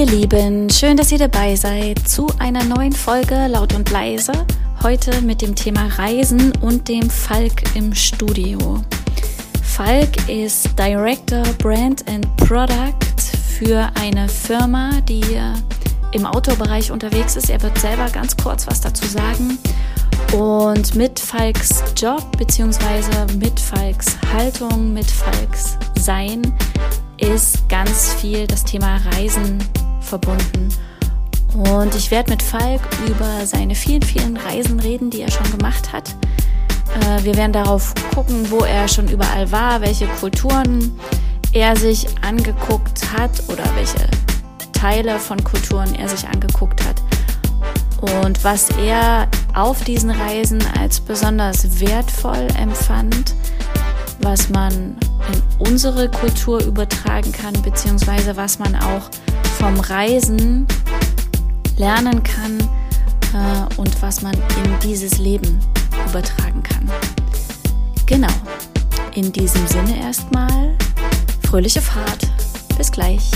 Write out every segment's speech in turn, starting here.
Ihr Lieben, schön, dass ihr dabei seid zu einer neuen Folge Laut und Leise. Heute mit dem Thema Reisen und dem Falk im Studio. Falk ist Director Brand and Product für eine Firma, die im Outdoor-Bereich unterwegs ist. Er wird selber ganz kurz was dazu sagen. Und mit Falks Job bzw. mit Falks Haltung, mit Falks Sein ist ganz viel das Thema Reisen verbunden. Und ich werde mit Falk über seine vielen, vielen Reisen reden, die er schon gemacht hat. Äh, wir werden darauf gucken, wo er schon überall war, welche Kulturen er sich angeguckt hat oder welche Teile von Kulturen er sich angeguckt hat und was er auf diesen Reisen als besonders wertvoll empfand, was man in unsere Kultur übertragen kann, beziehungsweise was man auch vom Reisen lernen kann äh, und was man in dieses Leben übertragen kann. Genau. In diesem Sinne erstmal fröhliche Fahrt. Bis gleich.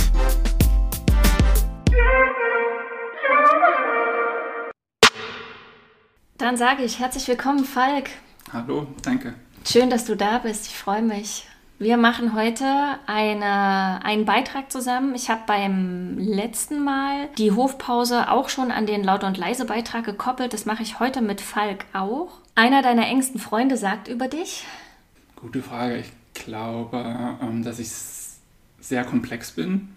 Dann sage ich herzlich willkommen, Falk. Hallo, danke. Schön, dass du da bist. Ich freue mich. Wir machen heute eine, einen Beitrag zusammen. Ich habe beim letzten Mal die Hofpause auch schon an den Laut- und Leise-Beitrag gekoppelt. Das mache ich heute mit Falk auch. Einer deiner engsten Freunde sagt über dich? Gute Frage. Ich glaube, ähm, dass ich sehr komplex bin,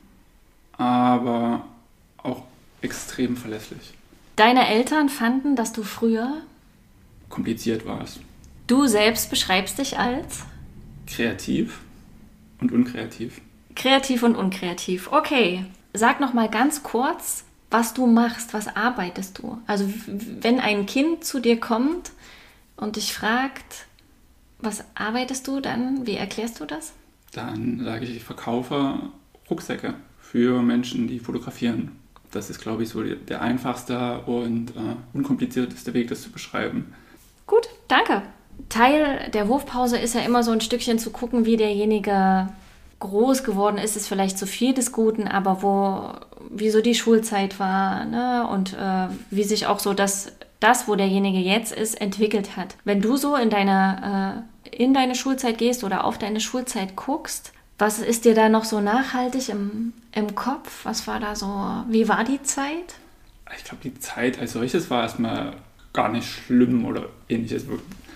aber auch extrem verlässlich. Deine Eltern fanden, dass du früher kompliziert warst. Du selbst beschreibst dich als kreativ und unkreativ. Kreativ und unkreativ. Okay. Sag noch mal ganz kurz, was du machst, was arbeitest du? Also wenn ein Kind zu dir kommt und dich fragt, was arbeitest du dann? Wie erklärst du das? Dann sage ich, ich verkaufe Rucksäcke für Menschen, die fotografieren. Das ist, glaube ich, so der einfachste und äh, unkomplizierteste Weg, das zu beschreiben. Gut, danke. Teil der Hofpause ist ja immer so ein Stückchen zu gucken, wie derjenige groß geworden ist, ist vielleicht zu viel des Guten, aber wo, wie so die Schulzeit war, ne? Und äh, wie sich auch so das, das, wo derjenige jetzt ist, entwickelt hat. Wenn du so in deine, äh, in deine Schulzeit gehst oder auf deine Schulzeit guckst, was ist dir da noch so nachhaltig im, im Kopf? Was war da so, wie war die Zeit? Ich glaube, die Zeit als solches war erstmal gar nicht schlimm oder ähnliches.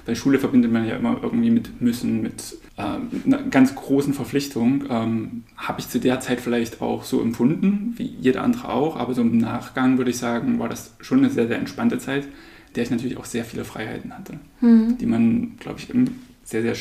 Bei Schule verbindet man ja immer irgendwie mit Müssen, mit ähm, einer ganz großen Verpflichtung. Ähm, Habe ich zu der Zeit vielleicht auch so empfunden, wie jeder andere auch, aber so im Nachgang würde ich sagen, war das schon eine sehr, sehr entspannte Zeit, der ich natürlich auch sehr viele Freiheiten hatte, mhm. die man, glaube ich, sehr, sehr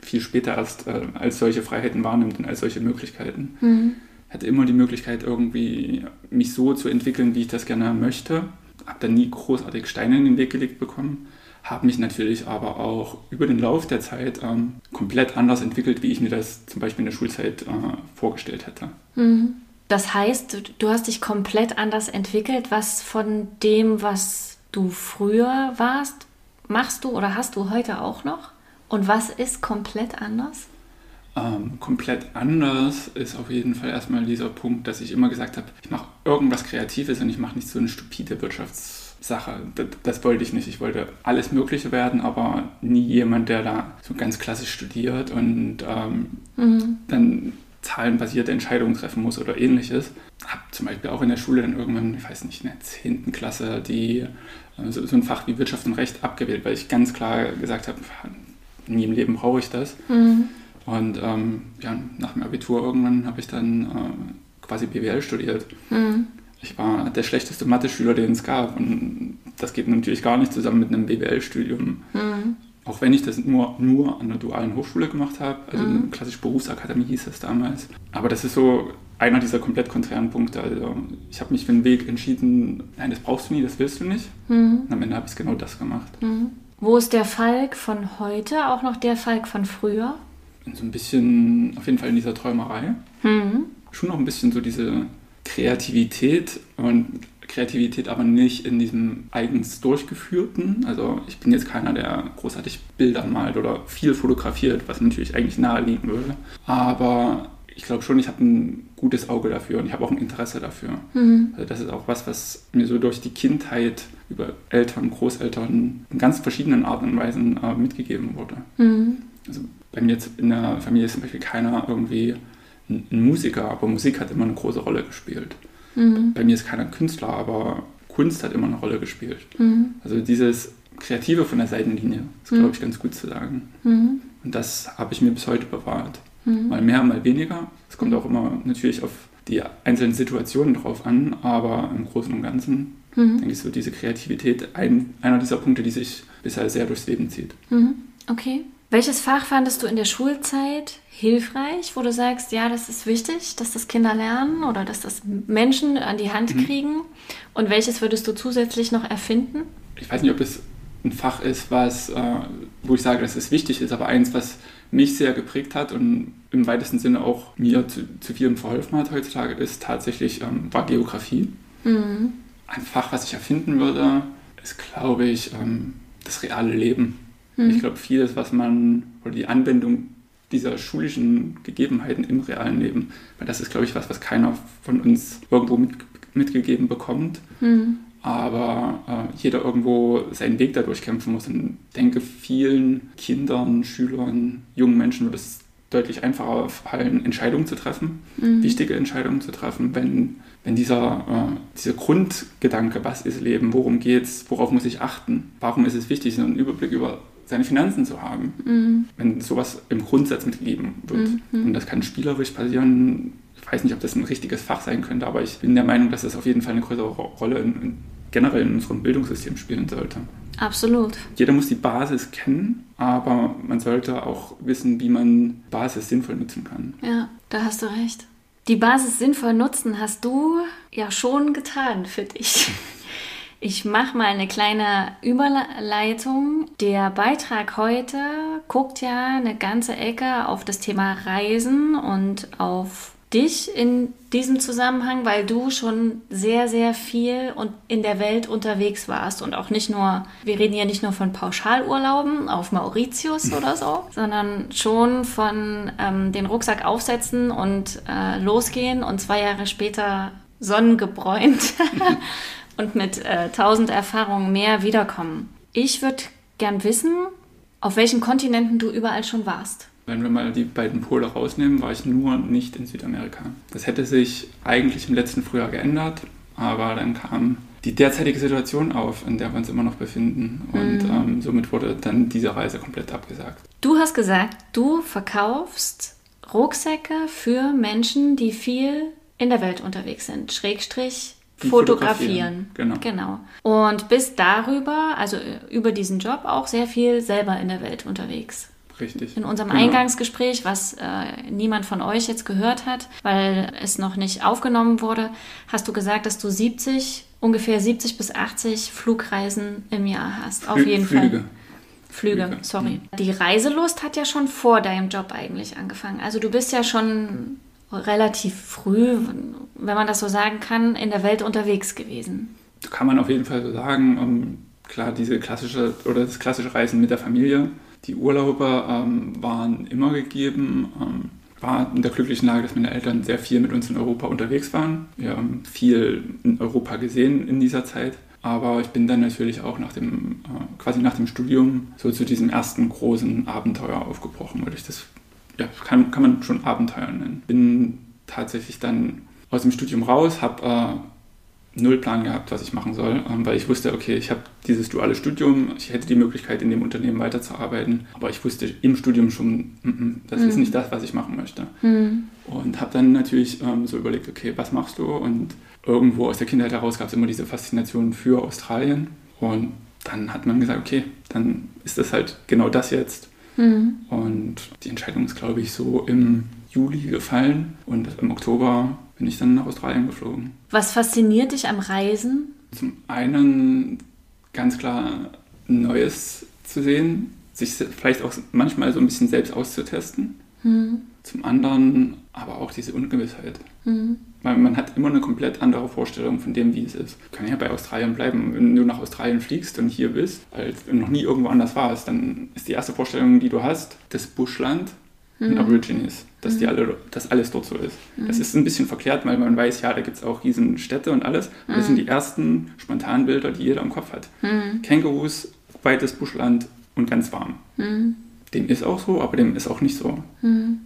viel später erst äh, als solche Freiheiten wahrnimmt und als solche Möglichkeiten. Mhm. Hatte immer die Möglichkeit, irgendwie mich so zu entwickeln, wie ich das gerne möchte. Habe da nie großartig Steine in den Weg gelegt bekommen. Habe mich natürlich aber auch über den Lauf der Zeit ähm, komplett anders entwickelt, wie ich mir das zum Beispiel in der Schulzeit äh, vorgestellt hätte. Mhm. Das heißt, du hast dich komplett anders entwickelt. Was von dem, was du früher warst, machst du oder hast du heute auch noch? Und was ist komplett anders? Ähm, komplett anders ist auf jeden Fall erstmal dieser Punkt, dass ich immer gesagt habe, ich mache irgendwas Kreatives und ich mache nicht so eine stupide Wirtschaftssache. Das, das, wollte ich nicht. Ich wollte alles Mögliche werden, aber nie jemand, der da so ganz klassisch studiert und ähm, mhm. dann zahlenbasierte Entscheidungen treffen muss oder ähnliches. Habe zum Beispiel auch in der Schule dann irgendwann, ich weiß nicht, in der 10. Klasse die, äh, so, so ein Fach wie Wirtschaft und Recht abgewählt, weil ich ganz klar gesagt habe, nie im Leben brauche ich das. Mhm. Und ähm, ja, nach dem Abitur irgendwann habe ich dann äh, quasi BWL studiert. Mhm. Ich war der schlechteste Mathe-Schüler, den es gab. Und das geht natürlich gar nicht zusammen mit einem BWL-Studium. Mhm. Auch wenn ich das nur, nur an der dualen Hochschule gemacht habe, also mhm. klassisch Berufsakademie hieß das damals. Aber das ist so einer dieser komplett konträren Punkte. Also ich habe mich für einen Weg entschieden, nein, das brauchst du nie, das willst du nicht. Mhm. Und am Ende habe ich genau das gemacht. Mhm. Wo ist der Falk von heute auch noch der Falk von früher? So ein bisschen, auf jeden Fall in dieser Träumerei. Mhm. Schon noch ein bisschen so diese Kreativität und Kreativität aber nicht in diesem eigens durchgeführten. Also ich bin jetzt keiner, der großartig Bilder malt oder viel fotografiert, was natürlich eigentlich naheliegen würde. Aber ich glaube schon, ich habe ein gutes Auge dafür und ich habe auch ein Interesse dafür. Mhm. Also das ist auch was, was mir so durch die Kindheit über Eltern, Großeltern in ganz verschiedenen Arten und Weisen äh, mitgegeben wurde. Mhm. Also bei mir jetzt in der Familie ist zum Beispiel keiner irgendwie ein, Musiker, aber Musik hat immer eine große Rolle gespielt. Mhm. Bei mir ist keiner Künstler, aber Kunst hat immer eine Rolle gespielt. Mhm. Also dieses Kreative von der Seitenlinie ist, glaube ich, ganz gut zu sagen. Mhm. Und das habe ich mir bis heute bewahrt. Mhm. Mal mehr, mal weniger. Es kommt auch immer natürlich auf die einzelnen Situationen drauf an, aber im Großen und Ganzen mhm. denke ich so diese Kreativität ein, einer dieser Punkte, die sich bisher sehr durchs Leben zieht. Mhm. Okay. Welches Fach fandest du in der Schulzeit hilfreich, wo du sagst, ja, das ist wichtig, dass das Kinder lernen oder dass das Menschen an die Hand mhm. kriegen? Und welches würdest du zusätzlich noch erfinden? Ich weiß nicht, ob es ein Fach ist, was, äh, wo ich sage, dass es wichtig ist, aber eins, was mich sehr geprägt hat und im weitesten Sinne auch mir zu, zu vielem verholfen hat heutzutage, ist tatsächlich, ähm, war Geografie. Mhm. Ein Fach, was ich erfinden würde, ist, glaube ich, ähm, das reale Leben. Mhm. Ich glaube, vieles, was man, oder die Anwendung dieser schulischen Gegebenheiten im realen Leben, weil das ist, glaube ich, was, was keiner von uns irgendwo mit, mitgegeben bekommt. Mhm aber äh, jeder irgendwo seinen Weg dadurch kämpfen muss. Und ich denke, vielen Kindern, Schülern, jungen Menschen wird es deutlich einfacher fallen, Entscheidungen zu treffen, mhm. wichtige Entscheidungen zu treffen, wenn, wenn dieser, äh, dieser Grundgedanke, was ist Leben, worum geht es, worauf muss ich achten, warum ist es wichtig, einen Überblick über seine Finanzen zu haben, mhm. wenn sowas im Grundsatz mitgegeben wird. Mhm. Und das kann spielerisch passieren. Ich weiß nicht, ob das ein richtiges Fach sein könnte, aber ich bin der Meinung, dass das auf jeden Fall eine größere Rolle in, in generell in unserem Bildungssystem spielen sollte. Absolut. Jeder muss die Basis kennen, aber man sollte auch wissen, wie man Basis sinnvoll nutzen kann. Ja, da hast du recht. Die Basis sinnvoll nutzen hast du ja schon getan für dich. Ich mache mal eine kleine Überleitung. Der Beitrag heute guckt ja eine ganze Ecke auf das Thema Reisen und auf dich in diesem Zusammenhang, weil du schon sehr, sehr viel und in der Welt unterwegs warst und auch nicht nur, wir reden ja nicht nur von Pauschalurlauben auf Mauritius oder so, sondern schon von ähm, den Rucksack aufsetzen und äh, losgehen und zwei Jahre später sonnengebräunt und mit äh, tausend Erfahrungen mehr wiederkommen. Ich würde gern wissen, auf welchen Kontinenten du überall schon warst. Wenn wir mal die beiden Pole rausnehmen, war ich nur nicht in Südamerika. Das hätte sich eigentlich im letzten Frühjahr geändert, aber dann kam die derzeitige Situation auf, in der wir uns immer noch befinden. Und mhm. ähm, somit wurde dann diese Reise komplett abgesagt. Du hast gesagt, du verkaufst Rucksäcke für Menschen, die viel in der Welt unterwegs sind. Schrägstrich fotografieren. Genau. genau. Und bist darüber, also über diesen Job auch sehr viel selber in der Welt unterwegs. Richtig. In unserem genau. Eingangsgespräch, was äh, niemand von euch jetzt gehört hat, weil es noch nicht aufgenommen wurde, hast du gesagt, dass du 70, ungefähr 70 bis 80 Flugreisen im Jahr hast. Auf jeden Flüge. Fall. Flüge, Flüge. sorry. Mhm. Die Reiselust hat ja schon vor deinem Job eigentlich angefangen. Also du bist ja schon relativ früh, wenn man das so sagen kann, in der Welt unterwegs gewesen. Kann man auf jeden Fall so sagen. Um, klar, diese klassische oder das klassische Reisen mit der Familie die Urlaube ähm, waren immer gegeben. Ähm, war in der glücklichen Lage, dass meine Eltern sehr viel mit uns in Europa unterwegs waren. Wir haben viel in Europa gesehen in dieser Zeit. Aber ich bin dann natürlich auch nach dem, äh, quasi nach dem Studium so zu diesem ersten großen Abenteuer aufgebrochen, weil ich das, ja, kann, kann man schon Abenteuer nennen. Bin tatsächlich dann aus dem Studium raus, habe äh, null Plan gehabt, was ich machen soll, ähm, weil ich wusste, okay, ich habe dieses duale Studium, ich hätte die Möglichkeit, in dem Unternehmen weiterzuarbeiten, aber ich wusste im Studium schon, mm, mm, das mhm. ist nicht das, was ich machen möchte. Mhm. Und habe dann natürlich ähm, so überlegt, okay, was machst du? Und irgendwo aus der Kindheit heraus gab es immer diese Faszination für Australien. Und dann hat man gesagt, okay, dann ist das halt genau das jetzt. Mhm. Und die Entscheidung ist, glaube ich, so im Juli gefallen und im Oktober bin ich dann nach Australien geflogen. Was fasziniert dich am Reisen? Zum einen ganz klar Neues zu sehen, sich vielleicht auch manchmal so ein bisschen selbst auszutesten. Mhm. Zum anderen aber auch diese Ungewissheit. Mhm. Weil man hat immer eine komplett andere Vorstellung von dem, wie es ist. Kann ja bei Australien bleiben. Wenn du nach Australien fliegst und hier bist, als du noch nie irgendwo anders warst, dann ist die erste Vorstellung, die du hast, das Buschland und Aborigines, dass die alle, dass alles dort so ist. Das ist ein bisschen verkehrt, weil man weiß, ja, da gibt es auch riesen Städte und alles. Und das sind die ersten spontanen Bilder, die jeder im Kopf hat. Kängurus, weites Buschland und ganz warm. Dem ist auch so, aber dem ist auch nicht so.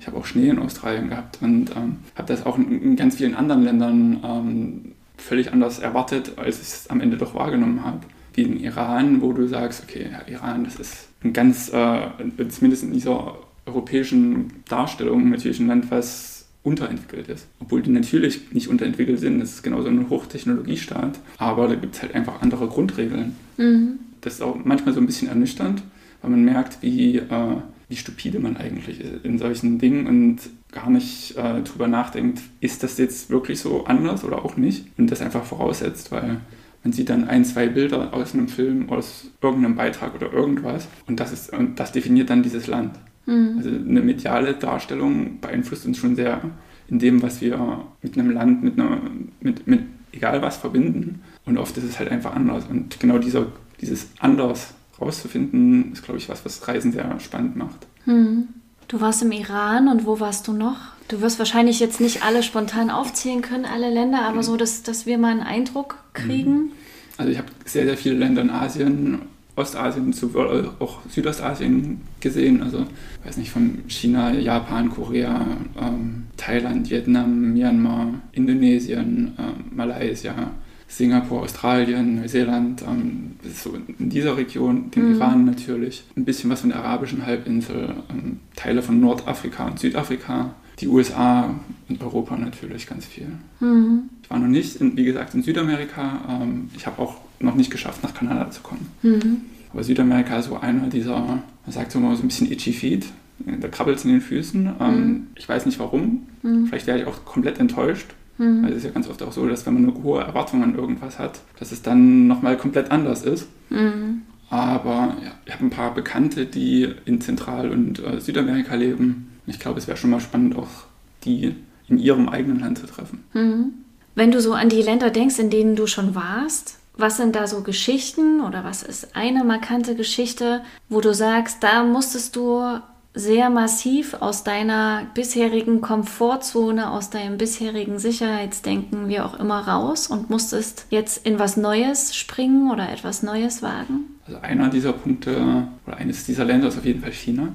Ich habe auch Schnee in Australien gehabt und ähm, habe das auch in, in, ganz vielen anderen Ländern ähm, völlig anders erwartet, als ich es am Ende doch wahrgenommen habe. Wie in Iran, wo du sagst, okay, ja, Iran, das ist ein ganz, äh, zumindest in dieser europäischen Darstellung natürlich ein Land, was unterentwickelt ist. Obwohl die natürlich nicht unterentwickelt sind, das ist genauso ein Hochtechnologiestaat, aber da gibt es halt einfach andere Grundregeln. Mhm. Das ist auch manchmal so ein bisschen ernüchternd, weil man merkt, wie, äh, wie stupide man eigentlich ist in solchen Dingen und gar nicht äh, drüber nachdenkt, ist das jetzt wirklich so anders oder auch nicht und das einfach voraussetzt, weil man sieht dann ein, zwei Bilder aus einem Film, aus irgendeinem Beitrag oder irgendwas und das, ist, und das definiert dann dieses Land. Mhm. Also eine mediale Darstellung beeinflusst uns schon sehr in dem, was wir mit einem Land, mit, einer, mit, mit egal was verbinden. Und oft ist es halt einfach anders. Und genau dieser, dieses anders rauszufinden, ist, glaube ich, was, was Reisen sehr spannend macht. Mhm. Du warst im Iran und wo warst du noch? Du wirst wahrscheinlich jetzt nicht alle spontan aufzählen können, alle Länder, aber mhm. so, dass, dass wir mal einen Eindruck kriegen. Mhm. Also ich habe sehr, sehr viele Länder in Asien Ostasien, sowohl auch Südostasien gesehen. Also, weiß nicht, von China, Japan, Korea, ähm, Thailand, Vietnam, Myanmar, Indonesien, ähm, Malaysia, Singapur, Australien, Neuseeland, ähm, so in dieser Region, den mhm. Iran natürlich, ein bisschen was von der arabischen Halbinsel, ähm, Teile von Nordafrika und Südafrika, die USA und Europa natürlich ganz viel. Mhm. Ich war noch nicht, in, wie gesagt, in Südamerika. Ähm, ich habe auch noch nicht geschafft, nach Kanada zu kommen. Mhm. Aber Südamerika ist so einer dieser, man sagt so mal so ein bisschen itchy feet. Da krabbelt es in den Füßen. Ähm, mhm. Ich weiß nicht warum. Mhm. Vielleicht werde ich auch komplett enttäuscht. Mhm. Weil es ist ja ganz oft auch so, dass wenn man eine hohe Erwartung an irgendwas hat, dass es dann nochmal komplett anders ist. Mhm. Aber ja, ich habe ein paar Bekannte, die in Zentral- und äh, Südamerika leben. Ich glaube, es wäre schon mal spannend, auch die in ihrem eigenen Land zu treffen. Mhm. Wenn du so an die Länder denkst, in denen du schon warst, was sind da so Geschichten oder was ist eine markante Geschichte, wo du sagst, da musstest du sehr massiv aus deiner bisherigen Komfortzone, aus deinem bisherigen Sicherheitsdenken, wie auch immer, raus und musstest jetzt in was Neues springen oder etwas Neues wagen? Also einer dieser Punkte oder eines dieser Länder ist auf jeden Fall China.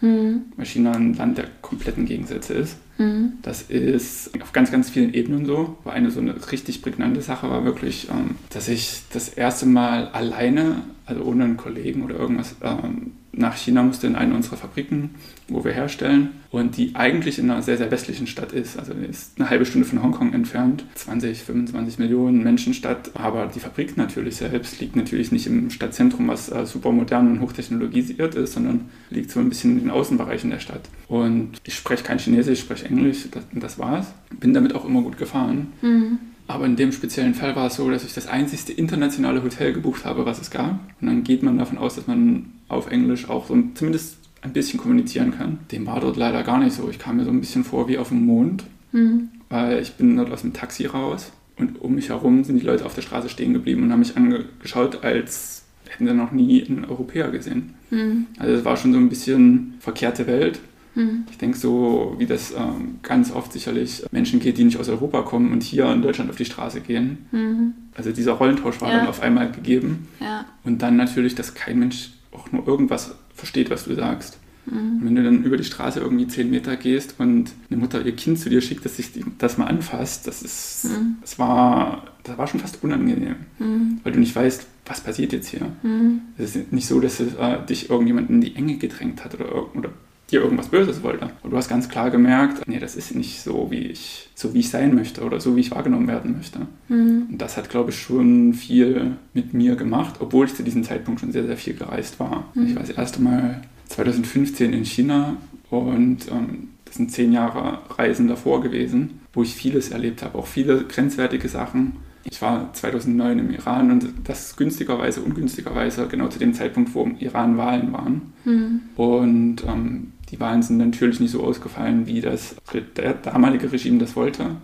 Mhm. Weil China ein Land der kompletten Gegensätze ist. Mhm. Das ist auf ganz, ganz vielen Ebenen so. Aber eine so eine richtig prägnante Sache war wirklich, ähm, dass ich das erste Mal alleine, also ohne einen Kollegen oder irgendwas, ähm, nach China musste in eine unserer Fabriken, wo wir herstellen und die eigentlich in einer sehr, sehr westlichen Stadt ist. Also ist eine halbe Stunde von Hongkong entfernt, 20, 25 Millionen Menschenstadt. Aber die Fabrik natürlich selbst liegt natürlich nicht im Stadtzentrum, was äh, super modern und hochtechnologisiert ist, sondern liegt so ein bisschen in den Außenbereichen der Stadt. Und ich spreche kein Chinesisch, ich spreche Englisch, das, das war's. Bin damit auch immer gut gefahren. Mhm. Aber in dem speziellen Fall war es so, dass ich das einzigste internationale Hotel gebucht habe, was es gab. Und dann geht man davon aus, dass man auf Englisch auch so zumindest ein bisschen kommunizieren kann. Dem war dort leider gar nicht so. Ich kam mir so ein bisschen vor wie auf dem Mond, mhm. weil ich bin dort aus dem Taxi raus und um mich herum sind die Leute auf der Straße stehen geblieben und haben mich angeschaut, als hätten sie noch nie einen Europäer gesehen. Mhm. Also es war schon so ein bisschen verkehrte Welt. Mhm. Ich denke so, wie das ähm, ganz oft sicherlich Menschen geht, die nicht aus Europa kommen und hier in Deutschland auf die Straße gehen. Mhm. Also dieser Rollentausch war ja. dann auf einmal gegeben. Ja. Und dann natürlich, dass kein Mensch auch nur irgendwas versteht, was du sagst. Mhm. wenn du dann über die Straße irgendwie zehn Meter gehst und eine Mutter ihr Kind zu dir schickt, dass sich das mal anfasst, das ist, mhm. das war, das war schon fast unangenehm, mhm. weil du nicht weißt, was passiert jetzt hier. Mhm. Es ist nicht so, dass es, äh, dich irgendjemand in die Enge gedrängt hat oder, oder dir irgendwas Böses wollte. Und du hast ganz klar gemerkt, nee, das ist nicht so, wie ich, so wie ich sein möchte oder so, wie ich wahrgenommen werden möchte. Mhm. Und das hat, glaube ich, schon viel mit mir gemacht, obwohl ich zu diesem Zeitpunkt schon sehr, sehr viel gereist war. Mhm. Ich war das erste Mal 2015 in China und ähm, das sind zehn Jahre Reisen davor gewesen, wo ich vieles erlebt habe, auch viele grenzwertige Sachen. Ich war 2009 im Iran und das günstigerweise, ungünstigerweise genau zu dem Zeitpunkt, wo im Iran Wahlen waren. Mhm. Und ähm, die Wahlen sind natürlich nicht so ausgefallen, wie das der damalige Regime das wollte.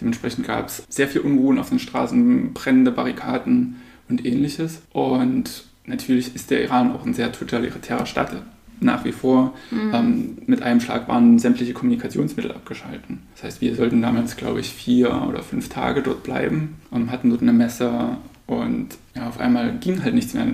Dementsprechend gab es sehr viel Unruhen auf den Straßen, brennende Barrikaden und ähnliches. Und natürlich ist der Iran auch ein sehr totalitärer Staat, nach wie vor. Mhm. Ähm, mit einem Schlag waren sämtliche Kommunikationsmittel abgeschalten. Das heißt, wir sollten damals, glaube ich, vier oder fünf Tage dort bleiben, ähm, hatten dort eine Messe und ja, auf einmal ging halt nichts mehr.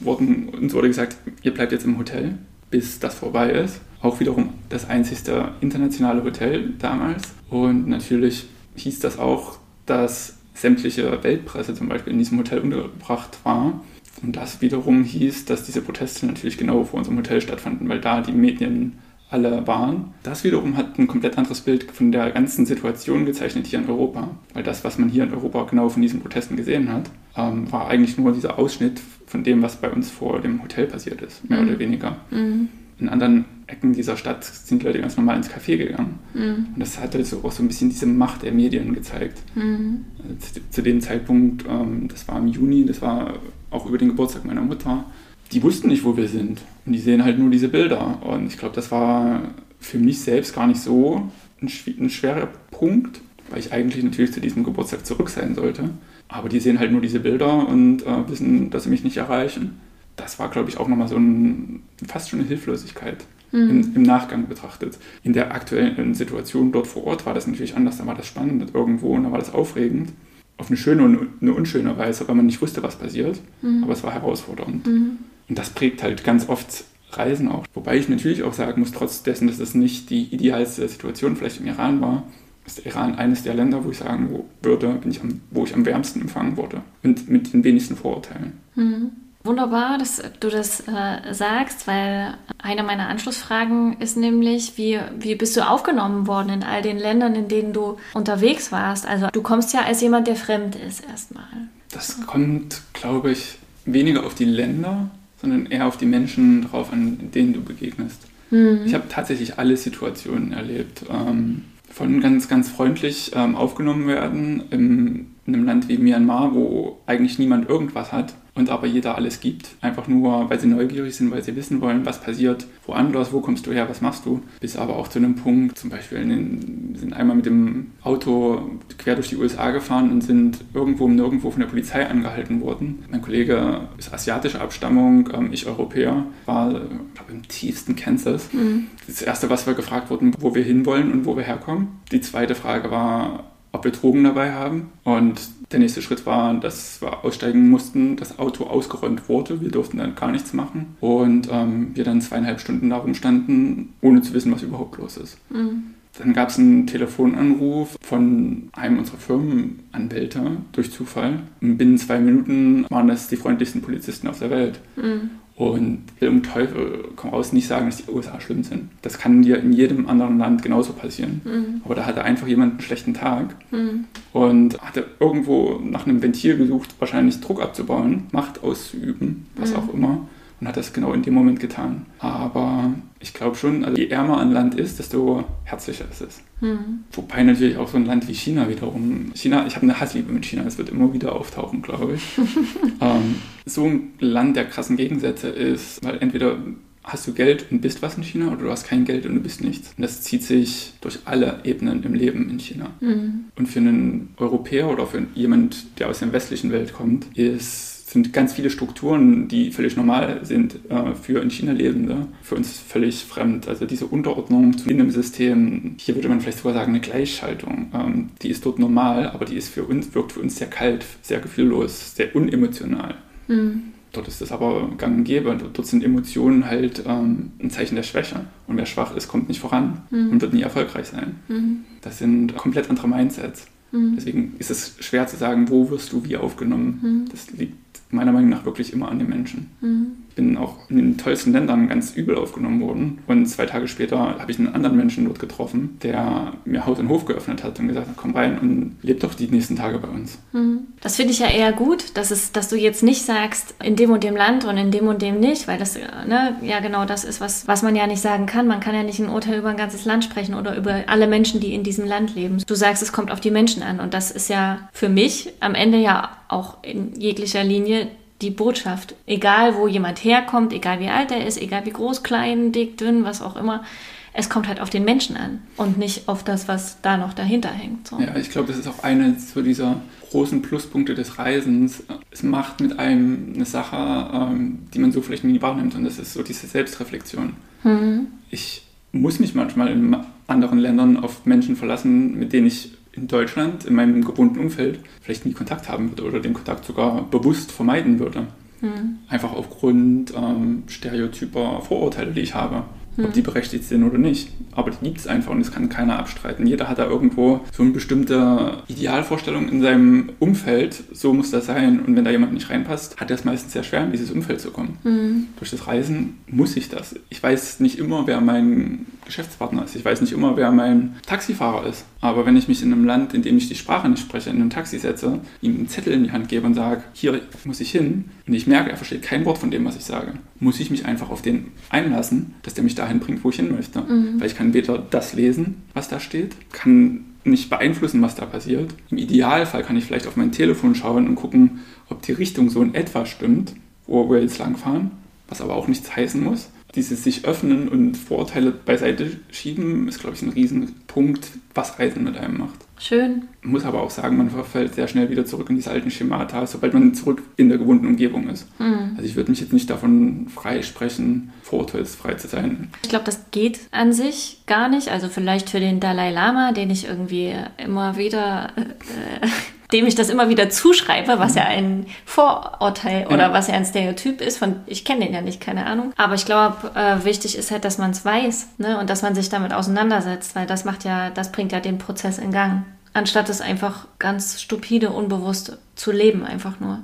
Wurden, uns wurde gesagt, ihr bleibt jetzt im Hotel, bis das vorbei ist. Auch wiederum das einzigste internationale Hotel damals. Und natürlich hieß das auch, dass sämtliche Weltpresse zum Beispiel in diesem Hotel untergebracht war. Und das wiederum hieß, dass diese Proteste natürlich genau vor unserem Hotel stattfanden, weil da die Medien alle waren. Das wiederum hat ein komplett anderes Bild von der ganzen Situation gezeichnet hier in Europa. Weil das, was man hier in Europa genau von diesen Protesten gesehen hat, ähm, war eigentlich nur dieser Ausschnitt von dem, was bei uns vor dem Hotel passiert ist, mehr mhm. oder weniger. Mhm. In anderen Ecken dieser Stadt sind Leute ganz normal ins Café gegangen. Mhm. Und das hat also auch so ein bisschen diese Macht der Medien gezeigt. Mhm. Also zu, zu, dem Zeitpunkt, ähm, das war im Juni, das war auch über den Geburtstag meiner Mutter, die wussten nicht, wo wir sind. Und die sehen halt nur diese Bilder. Und ich glaube, das war für mich selbst gar nicht so ein, ein schwerer Punkt, weil ich eigentlich natürlich zu diesem Geburtstag zurück sein sollte. Aber die sehen halt nur diese Bilder und äh, wissen, dass sie mich nicht erreichen. Das war, glaube ich, auch nochmal so ein, fast schon eine Hilflosigkeit mhm. im, im, Nachgang betrachtet. In der aktuellen Situation dort vor Ort war das natürlich anders. Da war das spannend irgendwo und da war das aufregend auf eine schöne und eine unschöne Weise, weil man nicht wusste, was passiert. Mhm. Aber es war herausfordernd. Mhm. Und das prägt halt ganz oft Reisen auch. Wobei ich natürlich auch sagen muss, trotz dessen, dass es nicht die idealste Situation vielleicht im Iran war, ist der Iran eines der Länder, wo ich sagen würde, ich am, wo ich am wärmsten empfangen wurde. Und mit den wenigsten Vorurteilen. Mhm. Wunderbar, dass du das äh, sagst, weil eine meiner Anschlussfragen ist nämlich, wie, wie bist du aufgenommen worden in all den Ländern, in denen du unterwegs warst? Also du kommst ja als jemand, der fremd ist erstmal. Das kommt, glaube ich, weniger auf die Länder, sondern eher auf die Menschen drauf an, denen du begegnest. Mhm. Ich habe tatsächlich alle Situationen erlebt. Ähm, von ganz, ganz freundlich ähm, aufgenommen werden im, in einem Land wie Myanmar, wo eigentlich niemand irgendwas hat und aber jeder alles gibt, einfach nur, weil sie neugierig sind, weil sie wissen wollen, was passiert woanders, wo kommst du her, was machst du, bis aber auch zu einem Punkt, zum Beispiel den, sind einmal mit dem Auto quer durch die USA gefahren und sind irgendwo um nirgendwo von der Polizei angehalten worden. Mein Kollege ist asiatischer Abstammung, ähm, ich Europäer, war glaube im tiefsten Kansas. Mhm. Das erste, was wir gefragt wurden, wo wir hinwollen und wo wir herkommen. Die zweite Frage war, ob wir Drogen dabei haben. Und der nächste Schritt war, dass wir aussteigen mussten, das Auto ausgeräumt wurde. Wir durften dann gar nichts machen. Und ähm, wir dann zweieinhalb Stunden darum standen, ohne zu wissen, was überhaupt los ist. Mhm. Dann gab es einen Telefonanruf von einem unserer Firmenanwälte durch Zufall. Und binnen zwei Minuten waren das die freundlichsten Polizisten auf der Welt. Mhm. Und will um Teufel komm raus nicht sagen, dass die USA schlimm sind. Das kann dir in jedem anderen Land genauso passieren. Mhm. Aber da hatte einfach jemand einen schlechten Tag mhm. und hatte irgendwo nach einem Ventil gesucht, wahrscheinlich Druck abzubauen, Macht auszuüben, was mhm. auch immer und hat das genau in dem Moment getan. Aber ich glaube schon, also je ärmer ein Land ist, desto herzlicher ist es. Mhm. Wobei natürlich auch so ein Land wie China wiederum. China, ich habe eine Hassliebe mit China, es wird immer wieder auftauchen, glaube ich. ähm, so ein Land der krassen Gegensätze ist, weil entweder hast du Geld und bist was in China oder du hast kein Geld und du bist nichts. Und das zieht sich durch alle Ebenen im Leben in China. Mhm. Und für einen Europäer oder für jemand, der aus der westlichen Welt kommt, ist sind ganz viele Strukturen, die völlig normal sind äh, für in China Lebende, für uns völlig fremd. Also diese Unterordnung zu einem System, hier würde man vielleicht sogar sagen eine Gleichschaltung, ähm, die ist dort normal, aber die ist für uns, wirkt für uns sehr kalt, sehr gefühllos, sehr unemotional. Mhm. Dort ist es aber gang und gäbe. Dort sind Emotionen halt ähm, ein Zeichen der Schwäche. Und wer schwach ist, kommt nicht voran mhm. und wird nie erfolgreich sein. Mhm. Das sind komplett andere Mindsets. Mhm. Deswegen ist es schwer zu sagen, wo wirst du wie aufgenommen. Mhm. Das liegt meiner Meinung nach wirklich immer an den Menschen. Mhm bin auch in den tollsten Ländern ganz übel aufgenommen worden. Und zwei Tage später habe ich einen anderen Menschen dort getroffen, der mir Haus und Hof geöffnet hat und gesagt hat, komm rein und leb doch die nächsten Tage bei uns. Mhm. Das finde ich ja eher gut, dass, es, dass du jetzt nicht sagst, in dem und dem Land und in dem und dem nicht, weil das ne, ja genau das ist, was, was man ja nicht sagen kann. Man kann ja nicht ein Urteil über ein ganzes Land sprechen oder über alle Menschen, die in diesem Land leben. Du sagst, es kommt auf die Menschen an und das ist ja für mich am Ende ja auch in jeglicher Linie die Botschaft. Egal, wo jemand herkommt, egal wie alt er ist, egal wie groß, klein, dick, dünn, was auch immer. Es kommt halt auf den Menschen an und nicht auf das, was da noch dahinter hängt. So. Ja, ich glaube, das ist auch eine so dieser großen Pluspunkte des Reisens. Es macht mit einem eine Sache, ähm, die man so vielleicht nie wahrnimmt und das ist so diese Selbstreflexion. Mhm. Ich muss mich manchmal in anderen Ländern auf Menschen verlassen, mit denen ich in Deutschland, in meinem gebundenen Umfeld, vielleicht nie Kontakt haben würde oder den Kontakt sogar bewusst vermeiden würde. Mhm. Einfach aufgrund ähm, stereotyper Vorurteile, die ich habe ob die berechtigt sind oder nicht. Aber die gibt es einfach und das kann keiner abstreiten. Jeder hat da irgendwo so eine bestimmte Idealvorstellung in seinem Umfeld, so muss das sein. Und wenn da jemand nicht reinpasst, hat er es meistens sehr schwer, in dieses Umfeld zu kommen. Mhm. Durch das Reisen muss ich das. Ich weiß nicht immer, wer mein Geschäftspartner ist. Ich weiß nicht immer, wer mein Taxifahrer ist. Aber wenn ich mich in einem Land, in dem ich die Sprache nicht spreche, in ein Taxi setze, ihm einen Zettel in die Hand gebe und sage, hier muss ich hin, und ich merke, er versteht kein Wort von dem, was ich sage, muss ich mich einfach auf den einlassen, dass der mich dahin bringt, wo ich hin möchte. Mhm. Weil ich kann weder das lesen, was da steht, kann nicht beeinflussen, was da passiert. Im Idealfall kann ich vielleicht auf mein Telefon schauen und gucken, ob die Richtung so in etwa stimmt, wo wir jetzt langfahren, was aber auch nichts heißen muss dieses sich öffnen und Vorurteile beiseite schieben, ist, glaube ich, ein Riesenpunkt, was Reisen mit einem macht. Schön. Muss aber auch sagen, man verfällt sehr schnell wieder zurück in diese alten Schemata, sobald man zurück in der gewohnten Umgebung ist. Mhm. Also ich würde mich jetzt nicht davon freisprechen, vorurteilsfrei zu sein. Ich glaube, das geht an sich gar nicht. Also vielleicht für den Dalai Lama, den ich irgendwie immer wieder äh, dem ich das immer wieder zuschreibe, was ja ein Vorurteil oder ja. was ja ein Stereotyp ist. Von ich kenne den ja nicht, keine Ahnung. Aber ich glaube, äh, wichtig ist halt, dass man es weiß, ne, und dass man sich damit auseinandersetzt, weil das macht ja, das bringt ja den Prozess in Gang, anstatt es einfach ganz stupide, unbewusst zu leben, einfach nur.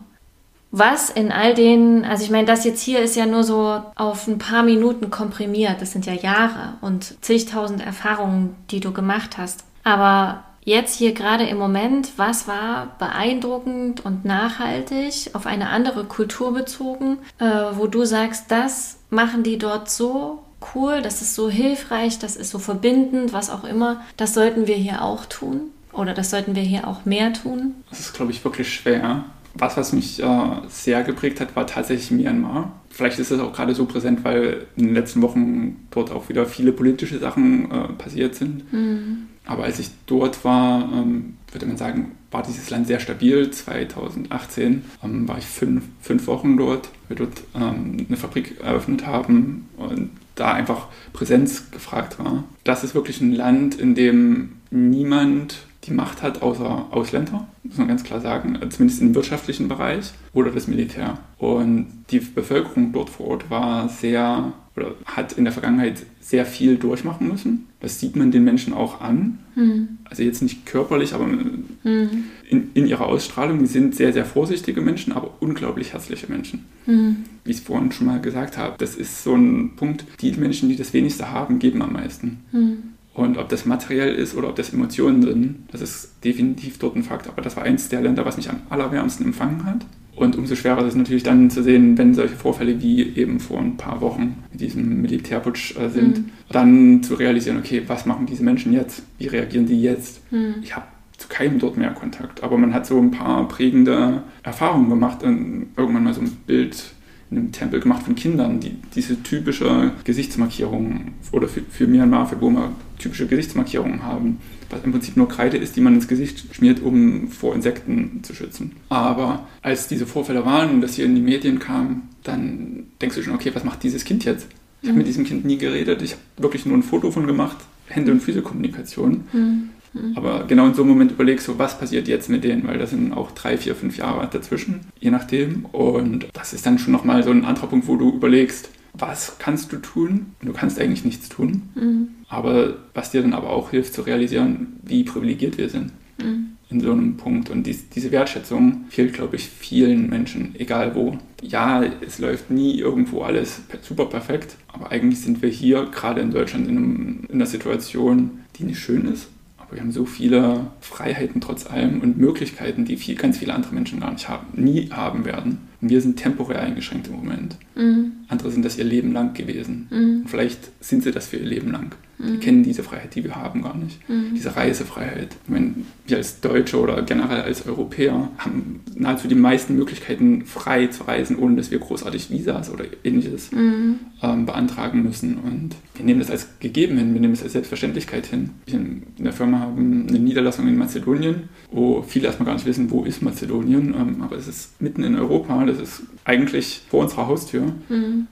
Was in all den, also ich meine, das jetzt hier ist ja nur so auf ein paar Minuten komprimiert. Das sind ja Jahre und zigtausend Erfahrungen, die du gemacht hast. Aber jetzt hier gerade im Moment, was war beeindruckend und nachhaltig auf eine andere Kultur bezogen, äh, wo du sagst, das machen die dort so cool, das ist so hilfreich, das ist so verbindend, was auch immer, das sollten wir hier auch tun oder das sollten wir hier auch mehr tun? Das ist, glaube ich, wirklich schwer. Was, was mich äh, sehr geprägt hat, war tatsächlich Myanmar. Vielleicht ist es auch gerade so präsent, weil in den letzten Wochen dort auch wieder viele politische Sachen äh, passiert sind. Mhm. Aber als ich dort war, ähm, würde man sagen, war dieses Land sehr stabil. 2018 ähm, war ich fünf, fünf Wochen dort, wir dort ähm, eine Fabrik eröffnet haben und da einfach Präsenz gefragt war. Das ist wirklich ein Land, in dem niemand die Macht hat, außer Ausländer, muss man ganz klar sagen, zumindest im wirtschaftlichen Bereich oder das Militär. Und die Bevölkerung dort vor Ort war sehr oder hat in der Vergangenheit sehr viel durchmachen müssen. Das sieht man den Menschen auch an. Mhm. Also jetzt nicht körperlich, aber mhm. in, in, ihrer Ausstrahlung. Die sind sehr, sehr vorsichtige Menschen, aber unglaublich herzliche Menschen. Mhm. Wie ich es vorhin schon mal gesagt habe, das ist so ein Punkt, die Menschen, die das wenigste haben, geben am meisten. Mhm. Und ob das materiell ist oder ob das Emotionen sind, das ist definitiv dort ein Fakt. Aber das war eins der Länder, was mich am allerwärmsten empfangen hat. Und umso schwerer ist es natürlich dann zu sehen, wenn solche Vorfälle wie eben vor ein paar Wochen mit diesem Militärputsch äh, sind, mhm. dann zu realisieren, okay, was machen diese Menschen jetzt? Wie reagieren die jetzt? Mhm. Ich habe zu keinem dort mehr Kontakt, aber man hat so ein paar prägende Erfahrungen gemacht und irgendwann mal so ein Bild einem Tempel gemacht von Kindern, die diese typische Gesichtsmarkierung oder für, für Myanmar, für Burma typische Gesichtsmarkierungen haben, was im Prinzip nur Kreide ist, die man ins Gesicht schmiert, um vor Insekten zu schützen. Aber als diese Vorfälle waren und das hier in die Medien kam, dann denkst du schon, okay, was macht dieses Kind jetzt? Ich habe mit diesem Kind nie geredet, ich habe wirklich nur ein Foto von gemacht, Hände- und Füße-Kommunikation. Mhm. Aber genau in so einem Moment überlegst du, was passiert jetzt mit denen, weil das sind auch drei, vier, fünf Jahre dazwischen, je nachdem. Und das ist dann schon nochmal so ein anderer Punkt, wo du überlegst, was kannst du tun? Du kannst eigentlich nichts tun. Mhm. Aber was dir dann aber auch hilft zu realisieren, wie privilegiert wir sind. Mhm. In so einem Punkt. Und dies, diese Wertschätzung fehlt, glaube ich, vielen Menschen, egal wo. Ja, es läuft nie irgendwo alles super perfekt, aber eigentlich sind wir hier, gerade in Deutschland, in, einem, in einer Situation, die nicht schön ist wir haben so viele Freiheiten trotz allem und Möglichkeiten, die viel, ganz viele andere Menschen gar nicht haben, nie haben werden. Und wir sind temporär eingeschränkt im Moment. Mhm. Andere sind das ihr Leben lang gewesen. Mhm. Und vielleicht sind sie das für ihr Leben lang. Die kennen diese Freiheit, die wir haben, gar nicht. Diese Reisefreiheit. Ich meine, wir als Deutsche oder generell als Europäer haben nahezu die meisten Möglichkeiten, frei zu reisen, ohne dass wir großartig Visas oder ähnliches ähm, beantragen müssen. Und wir nehmen das als gegeben hin, wir nehmen das als Selbstverständlichkeit hin. Wir in der Firma haben eine Niederlassung in Mazedonien, wo viele erstmal gar nicht wissen, wo ist Mazedonien. Ähm, aber es ist mitten in Europa, das ist eigentlich vor unserer Haustür.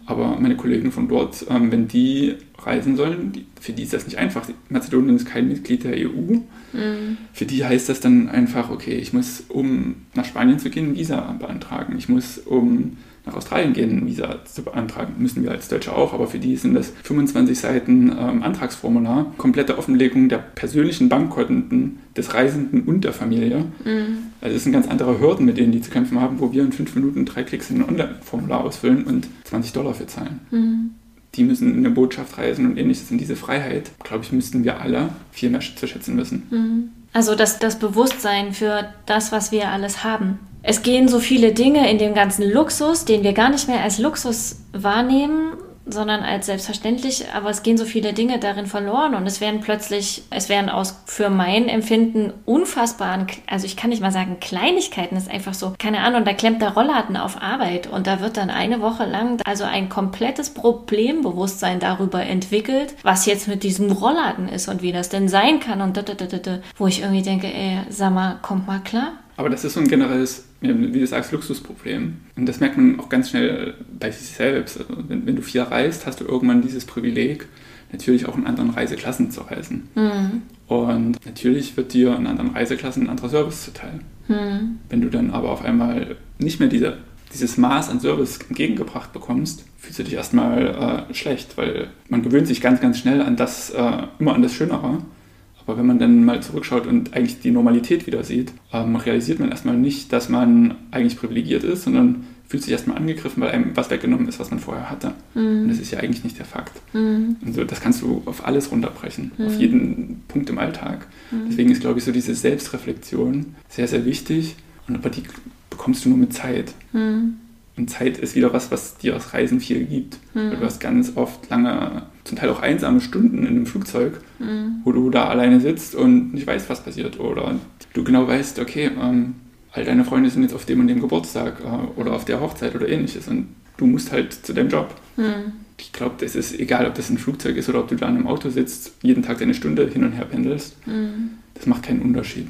Aber meine Kollegen von dort, ähm, wenn die reisen sollen, die, für die ist das nicht einfach. Mazedonien ist kein Mitglied der EU. Für die heißt das dann einfach, okay, ich muss, um nach Spanien zu gehen, ein Visa beantragen. Ich muss, um nach Australien gehen, ein Visa zu beantragen. Müssen wir als Deutsche auch, aber für die sind das 25 Seiten ähm, Antragsformular, komplette Offenlegung der persönlichen Bankkonten des Reisenden und der Familie. Also das sind ganz andere Hürden, mit denen die zu kämpfen haben, wo wir in fünf Minuten drei Klicks in ein Online-Formular ausfüllen und 20 Dollar für zahlen. Die müssen in eine Botschaft reisen und ähnliches. Und diese Freiheit, glaube ich, müssten wir alle viel mehr zu schätzen wissen. Also das, das Bewusstsein für das, was wir alles haben. Es gehen so viele Dinge in dem ganzen Luxus, den wir gar nicht mehr als Luxus wahrnehmen, sondern als selbstverständlich, aber es gehen so viele Dinge darin verloren und es werden plötzlich, es werden aus für mein Empfinden unfassbaren, also ich kann nicht mal sagen Kleinigkeiten, ist einfach so, keine Ahnung, da klemmt der Rollladen auf Arbeit und da wird dann eine Woche lang also ein komplettes Problembewusstsein darüber entwickelt, was jetzt mit diesem Rollladen ist und wie das denn sein kann und da, da, da, da, wo ich irgendwie denke, ey, sag mal, kommt mal klar. Aber das ist so ein generelles, wie du sagst, Luxusproblem. Und das merkt man auch ganz schnell bei sich selbst. Also wenn, wenn du viel reist, hast du irgendwann dieses Privileg, natürlich auch in anderen Reiseklassen zu reisen. Und natürlich wird dir in anderen Reiseklassen ein anderer Service zuteil. Wenn du dann aber auf einmal nicht mehr diese, dieses Maß an Service entgegengebracht bekommst, fühlst du dich erstmal äh, schlecht, weil man gewöhnt sich ganz, ganz schnell an das, äh, immer an das Schönere. Aber wenn man dann mal zurückschaut und eigentlich die Normalität wieder sieht, ähm, realisiert man erstmal nicht, dass man eigentlich privilegiert ist, sondern fühlt sich erstmal angegriffen, weil einem was weggenommen ist, was man vorher hatte. Und das ist ja eigentlich nicht der Fakt. Also das kannst du auf alles runterbrechen, auf jeden Punkt im Alltag. Deswegen ist, glaube ich, so diese Selbstreflexion sehr, sehr wichtig. Und aber die bekommst du nur mit Zeit. Und Zeit ist wieder was, was dir aus Reisen viel gibt. Weil du hast ganz oft lange, zum Teil auch einsame Stunden in einem Flugzeug, wo du da alleine sitzt und nicht weißt, was passiert. Oder du genau weißt, okay, ähm, all deine Freunde sind jetzt auf dem und dem Geburtstag äh, oder auf der Hochzeit oder ähnliches. Und du musst halt zu deinem Job. Ich glaube, das ist egal, ob das ein Flugzeug ist oder ob du da in einem Auto sitzt, jeden Tag deine Stunde hin und her pendelst. Das macht keinen Unterschied.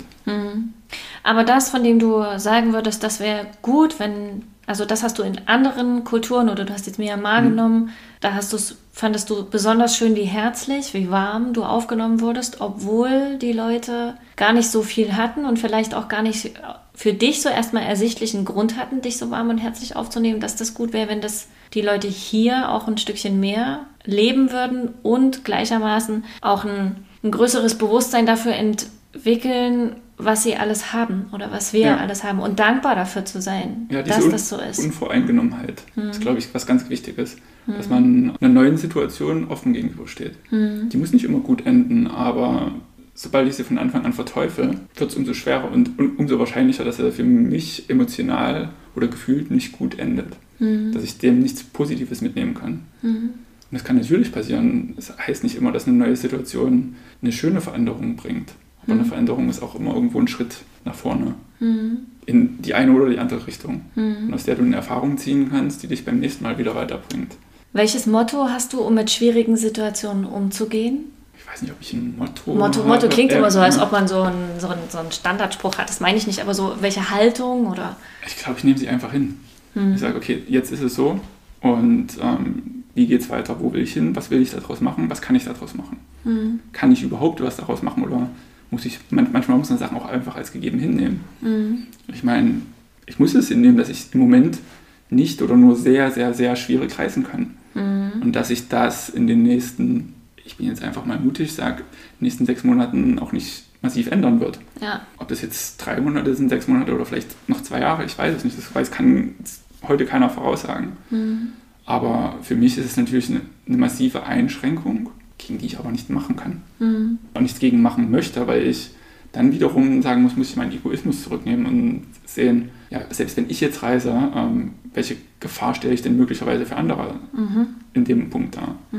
Aber das, von dem du sagen würdest, das wäre gut, wenn, also das hast du in anderen Kulturen oder du hast jetzt Myanmar genommen, da hast du's, fandest du besonders schön, wie herzlich, wie warm du aufgenommen wurdest, obwohl die Leute gar nicht so viel hatten und vielleicht auch gar nicht für dich so erstmal ersichtlichen Grund hatten, dich so warm und herzlich aufzunehmen, dass das gut wäre, wenn das die Leute hier auch ein Stückchen mehr leben würden und gleichermaßen auch ein, ein größeres Bewusstsein dafür entwickeln, was sie alles haben oder was wir Ja. alles haben und dankbar dafür zu sein, Ja, dass das so ist. Unvoreingenommenheit ist, glaube ich, was ganz Wichtiges. Dass man einer neuen Situation offen gegenübersteht. Die muss nicht immer gut enden, aber sobald ich sie von Anfang an verteufel, wird es umso schwerer und um- umso wahrscheinlicher, dass er für mich emotional oder gefühlt nicht gut endet. Dass ich dem nichts Positives mitnehmen kann. Und das kann natürlich passieren. Es heißt nicht immer, dass eine neue Situation eine schöne Veränderung bringt. Aber eine Veränderung ist auch immer irgendwo ein Schritt nach vorne. In die eine oder die andere Richtung. Und aus der du eine Erfahrung ziehen kannst, die dich beim nächsten Mal wieder weiterbringt. Welches Motto hast du, um mit schwierigen Situationen umzugehen? Ich weiß nicht, ob ich ein Motto. Motto, habe. Motto klingt Ja, immer so, als ob man so einen, so, einen, so einen Standardspruch hat. Das meine ich nicht, aber so welche Haltung oder. Ich glaube, ich nehme sie einfach hin. Ich sage, okay, jetzt ist es so. Und ähm, wie geht es weiter? Wo will ich hin? Was will ich daraus machen? Was kann ich daraus machen? Kann ich überhaupt was daraus machen? Oder muss ich, man, manchmal muss man Sachen auch einfach als gegeben hinnehmen. Ich meine, ich muss es hinnehmen, dass ich im Moment nicht oder nur sehr, sehr, sehr schwierig reisen kann. Und dass ich das in den nächsten, ich bin jetzt einfach mal mutig, sage, nächsten sechs Monaten auch nicht massiv ändern wird. Ja. Ob das jetzt drei Monate sind, sechs Monate oder vielleicht noch zwei Jahre, ich weiß es nicht. Das weiß, kann heute keiner voraussagen. Aber für mich ist es natürlich eine, eine massive Einschränkung, gegen die ich aber nicht machen kann. Und nichts gegen machen möchte, weil ich dann wiederum sagen muss, muss ich meinen Egoismus zurücknehmen und sehen, ja, selbst wenn ich jetzt reise, ähm, welche Gefahr stelle ich denn möglicherweise für andere in dem Punkt dar? Ich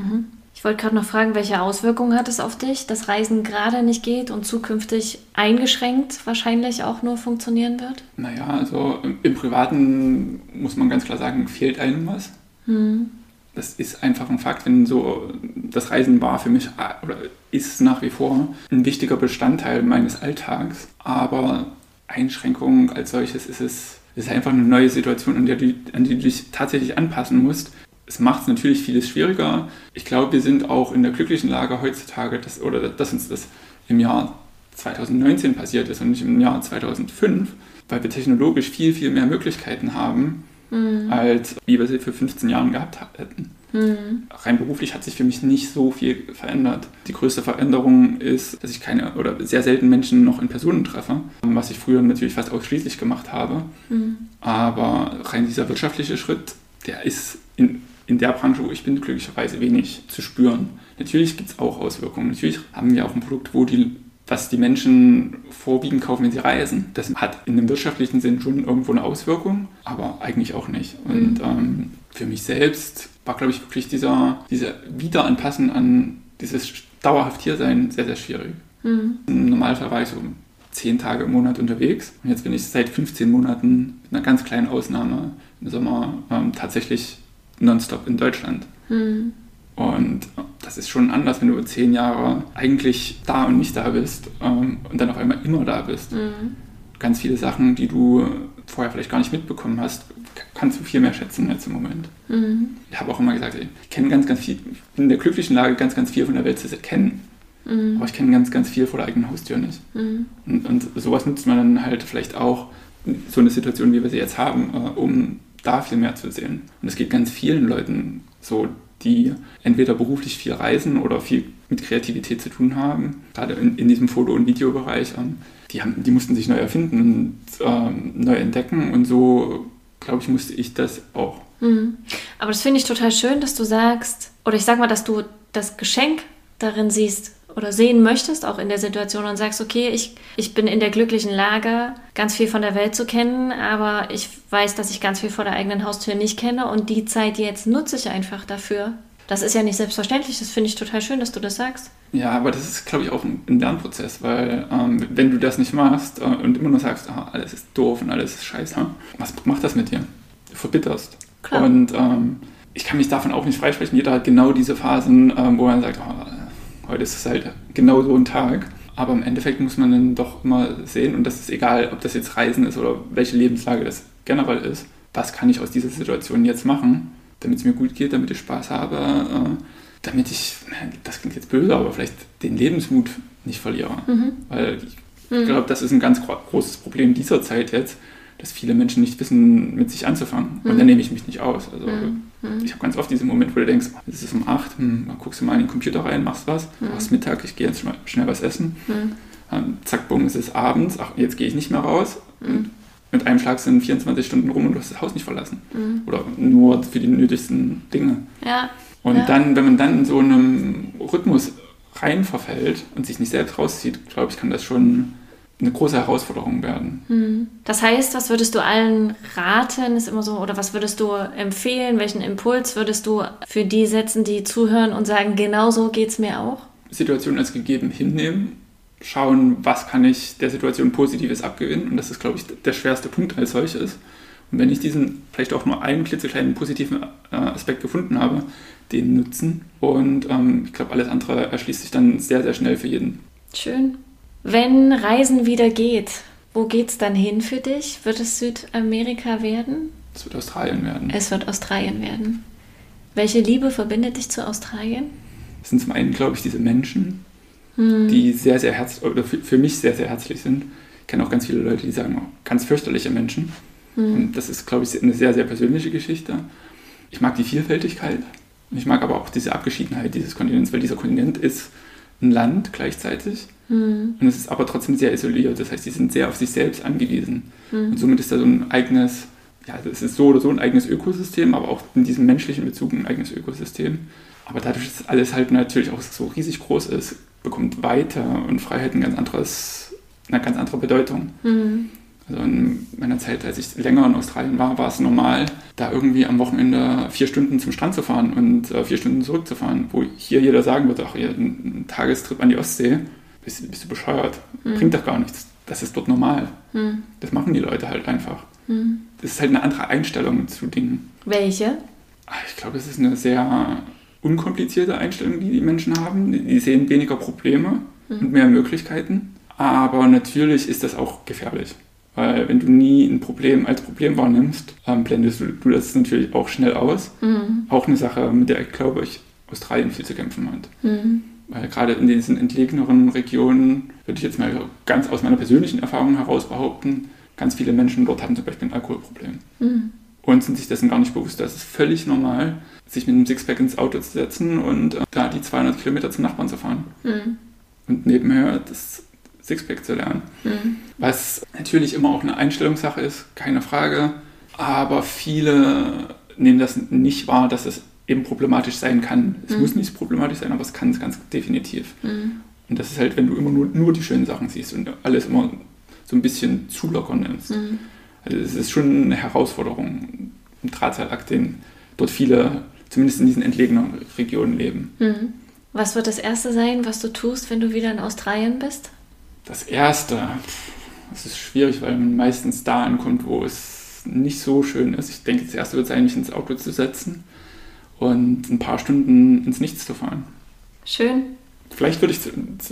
Ich wollte gerade noch fragen, welche Auswirkungen hat es auf dich, dass Reisen gerade nicht geht und zukünftig eingeschränkt wahrscheinlich auch nur funktionieren wird? Naja, also im, im Privaten muss man ganz klar sagen, fehlt einem was. Hm. Das ist einfach ein Fakt, wenn so das Reisen war für mich oder ist nach wie vor ein wichtiger Bestandteil meines Alltags. Aber Einschränkungen als solches ist es ist einfach eine neue Situation, an, der an die du dich tatsächlich anpassen musst. Es macht es natürlich vieles schwieriger. Ich glaube, wir sind auch in der glücklichen Lage heutzutage, dass, oder dass uns das im Jahr 2019 passiert ist und nicht im Jahr 2005, weil wir technologisch viel, viel mehr Möglichkeiten haben, mhm. als wie wir sie für 15 Jahren gehabt hätten. Mhm. Rein beruflich hat sich für mich nicht so viel verändert. Die größte Veränderung ist, dass ich keine oder sehr selten Menschen noch in Personen treffe, was ich früher natürlich fast ausschließlich gemacht habe. Mhm. Aber rein dieser wirtschaftliche Schritt, der ist in, in der Branche, wo ich bin, glücklicherweise wenig zu spüren. Natürlich gibt es auch Auswirkungen. Natürlich haben wir auch ein Produkt, wo die was die Menschen vorwiegend kaufen, wenn sie reisen. Das hat in dem wirtschaftlichen Sinn schon irgendwo eine Auswirkung, aber eigentlich auch nicht. Und mhm. ähm, für mich selbst war, glaube ich, wirklich dieser, dieser Wiederanpassen an dieses dauerhaft hier sein sehr, sehr schwierig. Mhm. Im Normalfall war ich so zehn Tage im Monat unterwegs und jetzt bin ich seit 15 Monaten mit einer ganz kleinen Ausnahme im Sommer ähm, tatsächlich nonstop in Deutschland. Mhm. Und das ist schon anders, wenn du zehn Jahre eigentlich da und nicht da bist ähm, und dann auf einmal immer da bist. Mhm. Ganz viele Sachen, die du vorher vielleicht gar nicht mitbekommen hast, kannst du viel mehr schätzen jetzt im Moment. Mhm. Ich habe auch immer gesagt, ich kenne ganz, ganz viel, bin in der glücklichen Lage, ganz, ganz viel von der Welt zu kennen. Mhm. Aber ich kenne ganz, ganz viel vor der eigenen Haustür nicht. Mhm. Und, und sowas nutzt man dann halt vielleicht auch, so eine Situation, wie wir sie jetzt haben, äh, um da viel mehr zu sehen. Und es geht ganz vielen Leuten so, die entweder beruflich viel reisen oder viel mit Kreativität zu tun haben, gerade in, in diesem Foto- und Videobereich. Ähm, die, haben, die mussten sich neu erfinden und ähm, neu entdecken und so, glaube ich, musste ich das auch. Mhm. Aber das finde ich total schön, dass du sagst, oder ich sag mal, dass du das Geschenk darin siehst oder sehen möchtest, auch in der Situation und sagst, okay, ich, ich bin in der glücklichen Lage, ganz viel von der Welt zu kennen, aber ich weiß, dass ich ganz viel vor der eigenen Haustür nicht kenne und die Zeit jetzt nutze ich einfach dafür. Das ist ja nicht selbstverständlich, das finde ich total schön, dass du das sagst. Ja, aber das ist, glaube ich, auch ein Lernprozess, weil ähm, wenn du das nicht machst äh, und immer nur sagst, ah, alles ist doof und alles ist scheiße, was macht das mit dir? Du verbitterst. Klar. Und ähm, ich kann mich davon auch nicht freisprechen. Jeder hat genau diese Phasen, ähm, wo man sagt, oh, Heute ist es halt genau so ein Tag. Aber im Endeffekt muss man dann doch immer sehen, und das ist egal, ob das jetzt Reisen ist oder welche Lebenslage das generell ist, was kann ich aus dieser Situation jetzt machen, damit es mir gut geht, damit ich Spaß habe, äh, damit ich, das klingt jetzt böse, aber vielleicht den Lebensmut nicht verliere. Mhm. Weil ich mhm. glaube, das ist ein ganz großes Problem dieser Zeit jetzt, dass viele Menschen nicht wissen, mit sich anzufangen. Und mhm. dann nehme ich mich nicht aus. Also mhm. ich habe ganz oft diesen Moment, wo du denkst, es ist um acht, hm, dann guckst du mal in den Computer rein, machst was, mhm. machst Mittag, ich gehe jetzt schnell was essen. Mhm. Ähm, zack, bumm, es ist abends, ach, jetzt gehe ich nicht mehr raus. Mhm. mit einem Schlag sind 24 Stunden rum und du hast das Haus nicht verlassen. Mhm. Oder nur für die nötigsten Dinge. Ja. Und ja. dann, wenn man dann in so einem Rhythmus rein verfällt und sich nicht selbst rauszieht, glaube ich, kann das schon eine große Herausforderung werden. Hm. Das heißt, was würdest du allen raten, ist immer so, oder was würdest du empfehlen, welchen Impuls würdest du für die setzen, die zuhören und sagen, genau so geht es mir auch? Situation als gegeben hinnehmen, schauen, was kann ich der Situation Positives abgewinnen und das ist, glaube ich, der schwerste Punkt als solches. Und wenn ich diesen vielleicht auch nur einen klitzekleinen positiven äh, Aspekt gefunden habe, den nutzen und ähm, ich glaube, alles andere erschließt sich dann sehr, sehr schnell für jeden. Schön. Wenn Reisen wieder geht, wo geht es dann hin für dich? Wird es Südamerika werden? Es wird Australien werden. Es wird Australien werden. Welche Liebe verbindet dich zu Australien? Es sind zum einen, glaube ich, diese Menschen, hm. die sehr, sehr herzlich, oder für, mich sehr, sehr herzlich sind. Ich kenne auch ganz viele Leute, die sagen, oh, ganz fürchterliche Menschen. Hm. Und das ist, glaube ich, eine sehr, sehr persönliche Geschichte. Ich mag die Vielfältigkeit. Ich mag aber auch diese Abgeschiedenheit dieses Kontinents, weil dieser Kontinent ist ein Land gleichzeitig. Mhm. Und es ist aber trotzdem sehr isoliert. Das heißt, die sind sehr auf sich selbst angewiesen. Mhm. Und somit ist da so ein eigenes, ja, es ist so oder so ein eigenes Ökosystem, aber auch in diesem menschlichen Bezug ein eigenes Ökosystem. Aber dadurch, dass alles halt natürlich auch so riesig groß ist, bekommt Weite und Freiheit ein ganz anderes, eine ganz andere Bedeutung. Mhm. Also in meiner Zeit, als ich länger in Australien war, war es normal, da irgendwie am Wochenende vier Stunden zum Strand zu fahren und äh, vier Stunden zurückzufahren, wo hier jeder sagen würde, ach, hier ein Tagestrip an die Ostsee, bist, bist du bescheuert, mhm. bringt doch gar nichts. Das ist dort normal. Mhm. Das machen die Leute halt einfach. Mhm. Das ist halt eine andere Einstellung zu Dingen. Welche? Ich glaube, es ist eine sehr unkomplizierte Einstellung, die die Menschen haben. Die sehen weniger Probleme mhm. und mehr Möglichkeiten. Aber natürlich ist das auch gefährlich. Weil wenn du nie ein Problem als Problem wahrnimmst, ähm, blendest du, du, das natürlich auch schnell aus. Mhm. Auch eine Sache, mit der ich glaube ich Australien viel zu kämpfen hat. Mhm. Weil gerade in diesen entlegeneren Regionen, würde ich jetzt mal ganz aus meiner persönlichen Erfahrung heraus behaupten, ganz viele Menschen dort haben zum Beispiel ein Alkoholproblem. Mhm. Und sind sich dessen gar nicht bewusst. Das ist völlig normal, sich mit einem Sixpack ins Auto zu setzen und äh, da die 200 Kilometer zum Nachbarn zu fahren. Mhm. Und nebenher das Sixpack zu lernen. Mhm. Was natürlich immer auch eine Einstellungssache ist, keine Frage. Aber viele nehmen das nicht wahr, dass es eben problematisch sein kann. Es mhm. muss nicht problematisch sein, aber es kann es ganz definitiv. Mhm. Und das ist halt, wenn du immer nur, nur die schönen Sachen siehst und alles immer so ein bisschen zu locker nimmst. Mhm. Also es ist schon eine Herausforderung, ein Drahtseilakt, den dort viele, zumindest in diesen entlegenen Regionen leben. Mhm. Was wird das Erste sein, was du tust, wenn du wieder in Australien bist? Das Erste, das ist schwierig, weil man meistens da ankommt, wo es nicht so schön ist. Ich denke, das Erste wird sein, mich ins Auto zu setzen und ein paar Stunden ins Nichts zu fahren. Schön. Vielleicht würde ich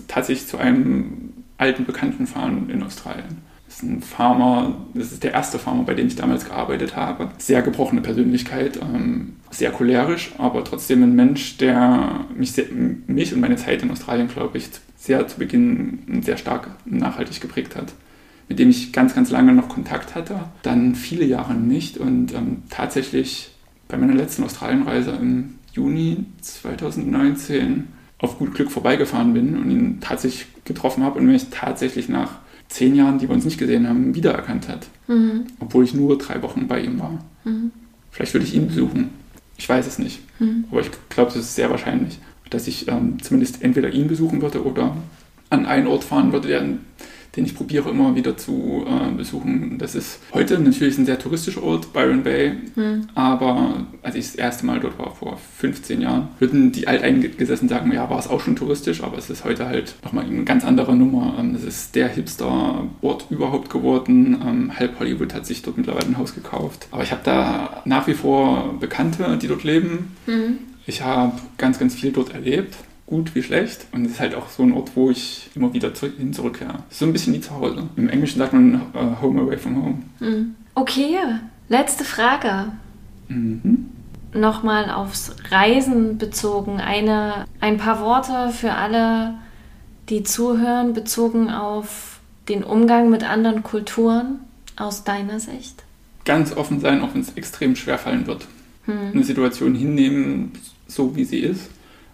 tatsächlich zu einem alten Bekannten fahren in Australien. Das ist ein Farmer, das ist der erste Farmer, bei dem ich damals gearbeitet habe. Sehr gebrochene Persönlichkeit, ähm, sehr cholerisch, aber trotzdem ein Mensch, der mich, sehr, mich und meine Zeit in Australien, glaube ich, sehr zu Beginn sehr stark nachhaltig geprägt hat. Mit dem ich ganz, ganz lange noch Kontakt hatte, dann viele Jahre nicht und ähm, tatsächlich bei meiner letzten Australienreise im Juni 2019 auf gut Glück vorbeigefahren bin und ihn tatsächlich getroffen habe und mich tatsächlich nach zehn Jahren, die wir uns nicht gesehen haben, wiedererkannt hat. Mhm. Obwohl ich nur drei Wochen bei ihm war. Mhm. Vielleicht würde ich ihn besuchen. Ich weiß es nicht. Mhm. Aber ich glaube, es ist sehr wahrscheinlich, dass ich ähm, zumindest entweder ihn besuchen würde oder an einen Ort fahren würde, der den ich probiere immer wieder zu äh, besuchen. Das ist heute natürlich ein sehr touristischer Ort, Byron Bay, mhm. aber als ich das erste Mal dort war, vor 15 Jahren, würden die Alteingesessenen sagen, ja, war es auch schon touristisch, aber es ist heute halt nochmal eine ganz andere Nummer. Ähm, es ist der Hipster-Ort überhaupt geworden. Ähm, halb Hollywood hat sich dort mittlerweile ein Haus gekauft. Aber ich habe da nach wie vor Bekannte, die dort leben. Mhm. Ich habe ganz, ganz viel dort erlebt gut wie schlecht. Und es ist halt auch so ein Ort, wo ich immer wieder zurück, hin zurückkehre. So ein bisschen wie zu Hause. Im Englischen sagt man uh, Home away from home. Mhm. Okay, letzte Frage. Mhm. Nochmal aufs Reisen bezogen. Eine, ein paar Worte für alle, die zuhören, bezogen auf den Umgang mit anderen Kulturen aus deiner Sicht? Ganz offen sein, auch wenn es extrem schwer fallen wird. Hm. Eine Situation hinnehmen, so wie sie ist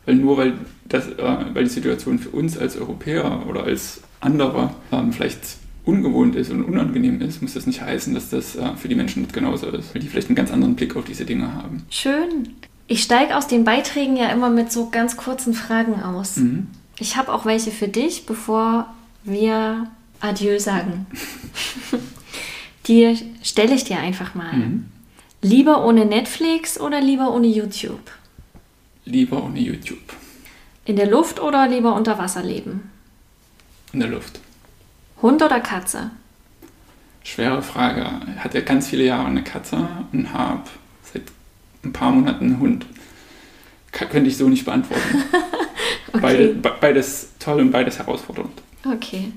weil nur weil, das, äh, weil die Situation für uns als Europäer oder als andere ähm, vielleicht ungewohnt ist und unangenehm ist, muss das nicht heißen, dass das äh, für die Menschen dort genauso ist, weil die vielleicht einen ganz anderen Blick auf diese Dinge haben. Schön. Ich steige aus den Beiträgen ja immer mit so ganz kurzen Fragen aus. Mhm. Ich habe auch welche für dich, bevor wir Adieu sagen. die stelle ich dir einfach mal. Mhm. Lieber ohne Netflix oder lieber ohne YouTube? Lieber ohne YouTube. In der Luft oder lieber unter Wasser leben? In der Luft. Hund oder Katze? Schwere Frage. Ich hatte ganz viele Jahre eine Katze und habe seit ein paar Monaten einen Hund. könnte ich so nicht beantworten. okay. Beide, beides toll und beides herausfordernd. Okay.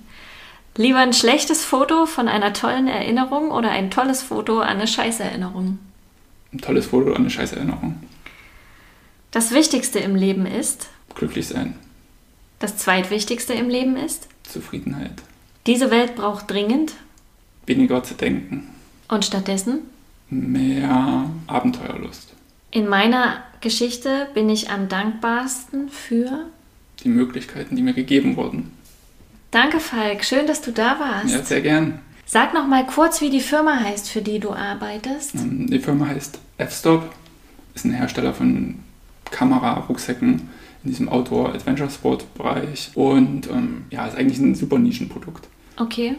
Lieber ein schlechtes Foto von einer tollen Erinnerung oder ein tolles Foto an eine Scheißerinnerung? Ein tolles Foto an eine Scheißerinnerung. Das Wichtigste im Leben ist? Glücklich sein. Das Zweitwichtigste im Leben ist? Zufriedenheit. Diese Welt braucht dringend? Weniger zu denken. Und stattdessen? Mehr Abenteuerlust. In meiner Geschichte bin ich am dankbarsten für? Die Möglichkeiten, die mir gegeben wurden. Danke, Falk. Schön, dass du da warst. Ja, sehr gern. Sag noch mal kurz, wie die Firma heißt, für die du arbeitest. Ähm, die Firma heißt F-Stop. Ist ein Hersteller von Kamera-Rucksäcken in diesem Outdoor-Adventure-Sport-Bereich. Und ähm, ja, ist eigentlich ein super Nischenprodukt. Okay.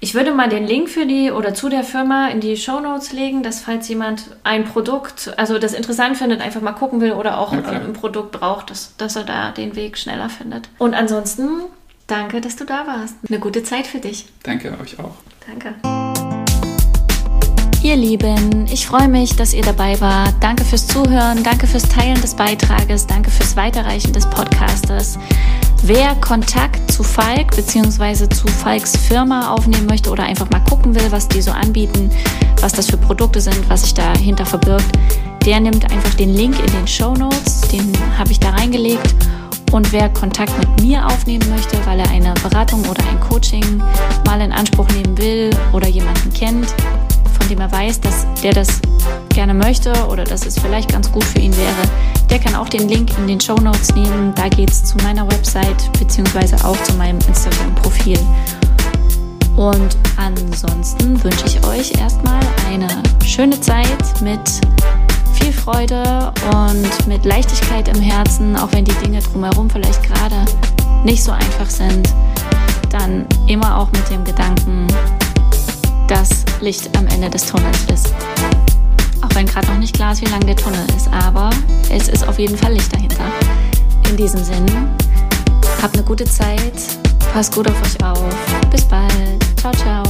Ich würde mal den Link für die oder zu der Firma in die Show Notes legen, dass falls jemand ein Produkt, also das interessant findet, einfach mal gucken will oder auch ja, ein Produkt braucht, dass, dass er da den Weg schneller findet. Und ansonsten danke, dass du da warst. Eine gute Zeit für dich. Danke euch auch. Danke. Ihr Lieben, ich freue mich, dass ihr dabei wart. Danke fürs Zuhören, danke fürs Teilen des Beitrages, danke fürs Weiterreichen des Podcastes. Wer Kontakt zu Falk bzw. zu Falks Firma aufnehmen möchte oder einfach mal gucken will, was die so anbieten, was das für Produkte sind, was sich dahinter verbirgt, der nimmt einfach den Link in den Show Notes, den habe ich da reingelegt. Und wer Kontakt mit mir aufnehmen möchte, weil er eine Beratung oder ein Coaching mal in Anspruch nehmen will oder jemanden kennt, von dem er weiß, dass der das gerne möchte oder dass es vielleicht ganz gut für ihn wäre, der kann auch den Link in den Show Notes nehmen. Da geht es zu meiner Website beziehungsweise auch zu meinem Instagram-Profil. Und ansonsten wünsche ich euch erstmal eine schöne Zeit mit viel Freude und mit Leichtigkeit im Herzen, auch wenn die Dinge drumherum vielleicht gerade nicht so einfach sind, dann immer auch mit dem Gedanken, dass Licht am Ende des Tunnels ist. Auch wenn gerade noch nicht klar ist, wie lang der Tunnel ist, aber es ist auf jeden Fall Licht dahinter. In diesem Sinn, habt eine gute Zeit, passt gut auf euch auf. Bis bald. Ciao, ciao.